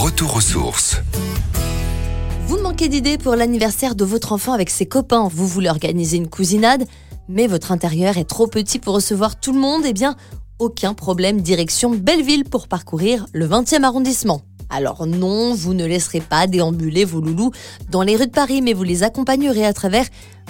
Retour aux sources. Vous manquez d'idées pour l'anniversaire de votre enfant avec ses copains. Vous voulez organiser une cousinade, mais votre intérieur est trop petit pour recevoir tout le monde. Eh bien, aucun problème, direction Belleville pour parcourir le 20e arrondissement. Alors non, vous ne laisserez pas déambuler vos loulous dans les rues de Paris, mais vous les accompagnerez à travers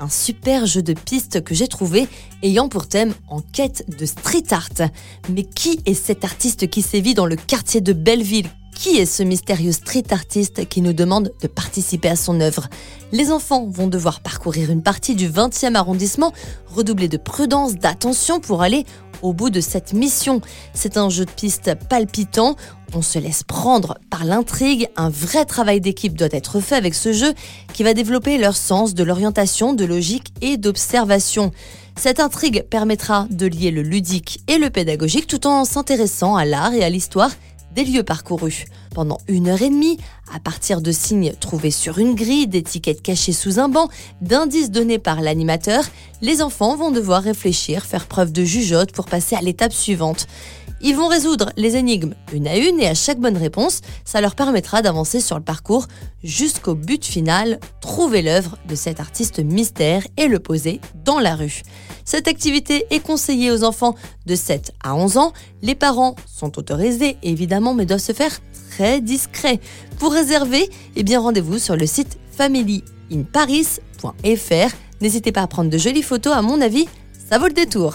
un super jeu de pistes que j'ai trouvé ayant pour thème en quête de street art. Mais qui est cet artiste qui sévit dans le quartier de Belleville? Qui est ce mystérieux street artiste qui nous demande de participer à son œuvre Les enfants vont devoir parcourir une partie du 20e arrondissement, redoubler de prudence, d'attention pour aller au bout de cette mission. C'est un jeu de piste palpitant, on se laisse prendre par l'intrigue, un vrai travail d'équipe doit être fait avec ce jeu qui va développer leur sens de l'orientation, de logique et d'observation. Cette intrigue permettra de lier le ludique et le pédagogique tout en s'intéressant à l'art et à l'histoire des lieux parcourus. Pendant une heure et demie, à partir de signes trouvés sur une grille, d'étiquettes cachées sous un banc, d'indices donnés par l'animateur, les enfants vont devoir réfléchir, faire preuve de jugeote pour passer à l'étape suivante. Ils vont résoudre les énigmes une à une et à chaque bonne réponse, ça leur permettra d'avancer sur le parcours jusqu'au but final, trouver l'œuvre de cet artiste mystère et le poser dans la rue. Cette activité est conseillée aux enfants de 7 à 11 ans. Les parents sont autorisés évidemment mais doivent se faire très discrets. Pour réserver, eh bien rendez-vous sur le site familyinparis.fr. N'hésitez pas à prendre de jolies photos, à mon avis, ça vaut le détour.